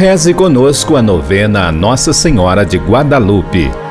Reze conosco a novena Nossa Senhora de Guadalupe.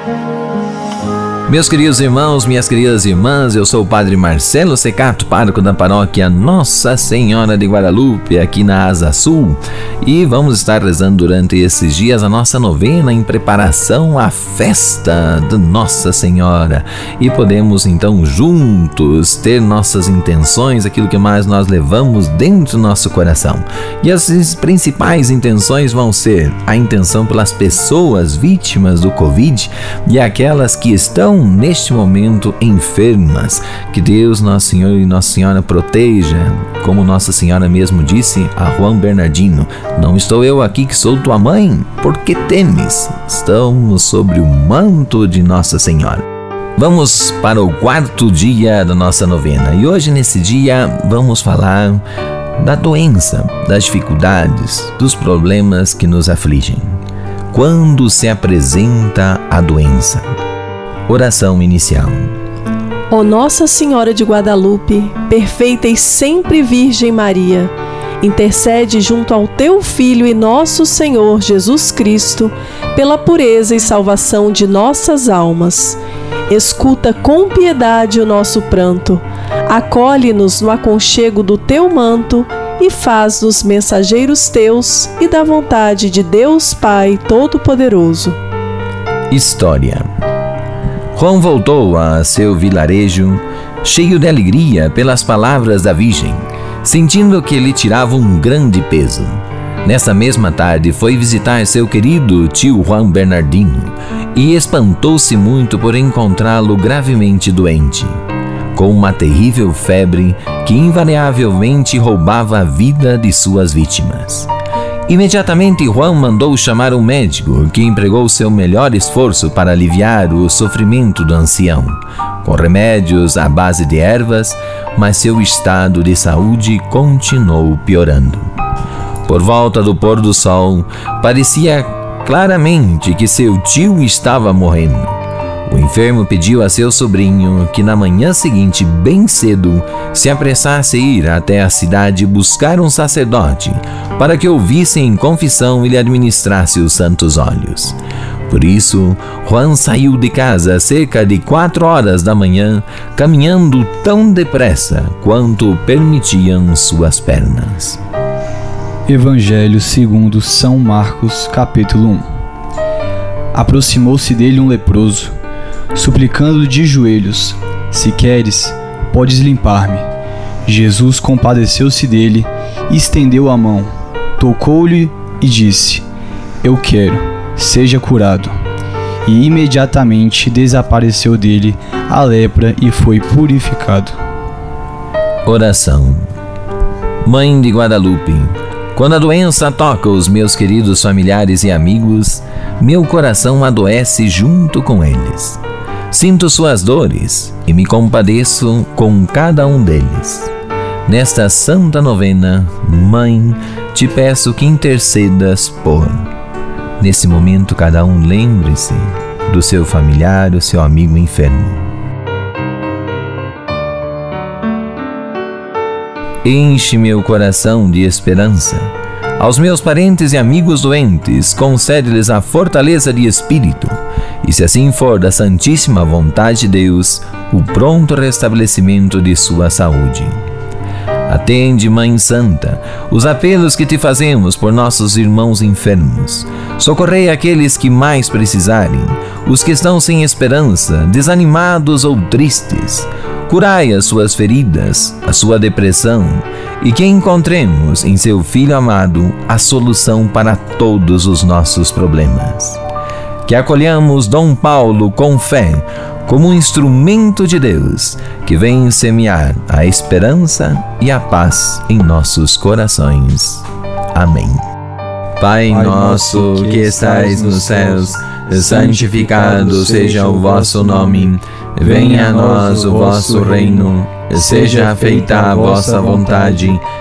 Meus queridos irmãos, minhas queridas irmãs, eu sou o Padre Marcelo Secato, pároco da paróquia Nossa Senhora de Guadalupe, aqui na Asa Sul, e vamos estar rezando durante esses dias a nossa novena em preparação à festa de Nossa Senhora. E podemos então juntos ter nossas intenções, aquilo que mais nós levamos dentro do nosso coração. E as principais intenções vão ser a intenção pelas pessoas vítimas do Covid e aquelas que estão neste momento enfermas. Que Deus, Nosso Senhor e Nossa Senhora proteja, como Nossa Senhora mesmo disse a Juan Bernardino: Não estou eu aqui que sou tua mãe, porque temes? Estamos sobre o manto de Nossa Senhora. Vamos para o quarto dia da nossa novena e hoje, nesse dia, vamos falar da doença, das dificuldades, dos problemas que nos afligem. Quando se apresenta a doença? Oração inicial. Ó Nossa Senhora de Guadalupe, perfeita e sempre Virgem Maria, intercede junto ao teu Filho e nosso Senhor Jesus Cristo pela pureza e salvação de nossas almas. Escuta com piedade o nosso pranto, acolhe-nos no aconchego do teu manto e faz-nos mensageiros teus e da vontade de Deus Pai Todo-Poderoso. História Juan voltou a seu vilarejo, cheio de alegria pelas palavras da Virgem, sentindo que lhe tirava um grande peso. Nessa mesma tarde foi visitar seu querido tio Juan Bernardino e espantou-se muito por encontrá-lo gravemente doente, com uma terrível febre que invariavelmente roubava a vida de suas vítimas. Imediatamente, Juan mandou chamar um médico que empregou seu melhor esforço para aliviar o sofrimento do ancião, com remédios à base de ervas, mas seu estado de saúde continuou piorando. Por volta do pôr do sol, parecia claramente que seu tio estava morrendo. O enfermo pediu a seu sobrinho que na manhã seguinte, bem cedo, se apressasse a ir até a cidade buscar um sacerdote para que ouvisse em confissão e lhe administrasse os santos olhos. Por isso, Juan saiu de casa cerca de quatro horas da manhã, caminhando tão depressa quanto permitiam suas pernas. Evangelho segundo São Marcos, capítulo 1 Aproximou-se dele um leproso suplicando de joelhos: Se queres, podes limpar-me. Jesus compadeceu-se dele estendeu a mão, tocou-lhe e disse: Eu quero, seja curado. E imediatamente desapareceu dele a lepra e foi purificado. Oração Mãe de Guadalupe, quando a doença toca os meus queridos familiares e amigos, meu coração adoece junto com eles. Sinto suas dores e me compadeço com cada um deles. Nesta santa novena, Mãe, te peço que intercedas por. Nesse momento, cada um lembre-se do seu familiar, o seu amigo enfermo. Enche meu coração de esperança. Aos meus parentes e amigos doentes, concede-lhes a fortaleza de espírito e se assim for da santíssima vontade de Deus, o pronto restabelecimento de sua saúde. Atende, Mãe Santa, os apelos que te fazemos por nossos irmãos enfermos. Socorrei aqueles que mais precisarem, os que estão sem esperança, desanimados ou tristes. Curai as suas feridas, a sua depressão, e que encontremos em seu Filho amado a solução para todos os nossos problemas que acolhamos Dom Paulo com fé como um instrumento de Deus que vem semear a esperança e a paz em nossos corações. Amém. Pai nosso que estais nos céus, santificado seja o vosso nome. Venha a nós o vosso reino. Seja feita a vossa vontade,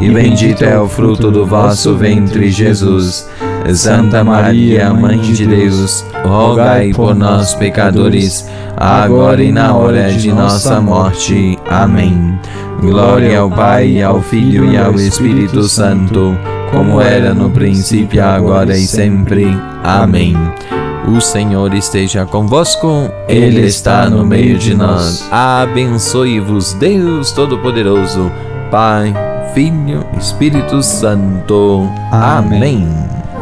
e bendito é o fruto do vosso ventre, Jesus. Santa Maria, Mãe de Deus, rogai por nós, pecadores, agora e na hora de nossa morte. Amém. Glória ao Pai, ao Filho e ao Espírito Santo, como era no princípio, agora e sempre. Amém. O Senhor esteja convosco, Ele está no meio de nós. Abençoe-vos, Deus Todo-Poderoso, Pai, Filho, Espírito Santo. Amém.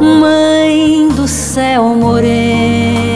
Mãe do céu morena,